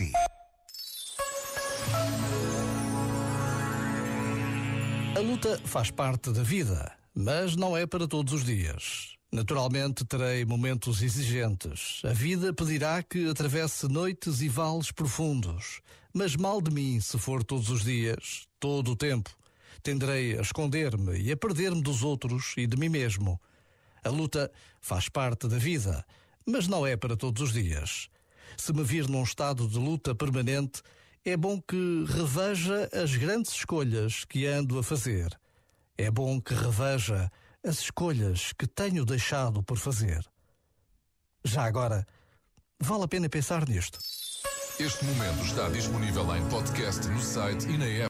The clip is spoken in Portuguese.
si. A luta faz parte da vida, mas não é para todos os dias. Naturalmente terei momentos exigentes. A vida pedirá que atravesse noites e vales profundos. Mas mal de mim se for todos os dias, todo o tempo. Tenderei a esconder-me e a perder-me dos outros e de mim mesmo. A luta faz parte da vida, mas não é para todos os dias. Se me vir num estado de luta permanente, é bom que reveja as grandes escolhas que ando a fazer. É bom que reveja as escolhas que tenho deixado por fazer. Já agora, vale a pena pensar nisto. Este momento está disponível em podcast no site e na app.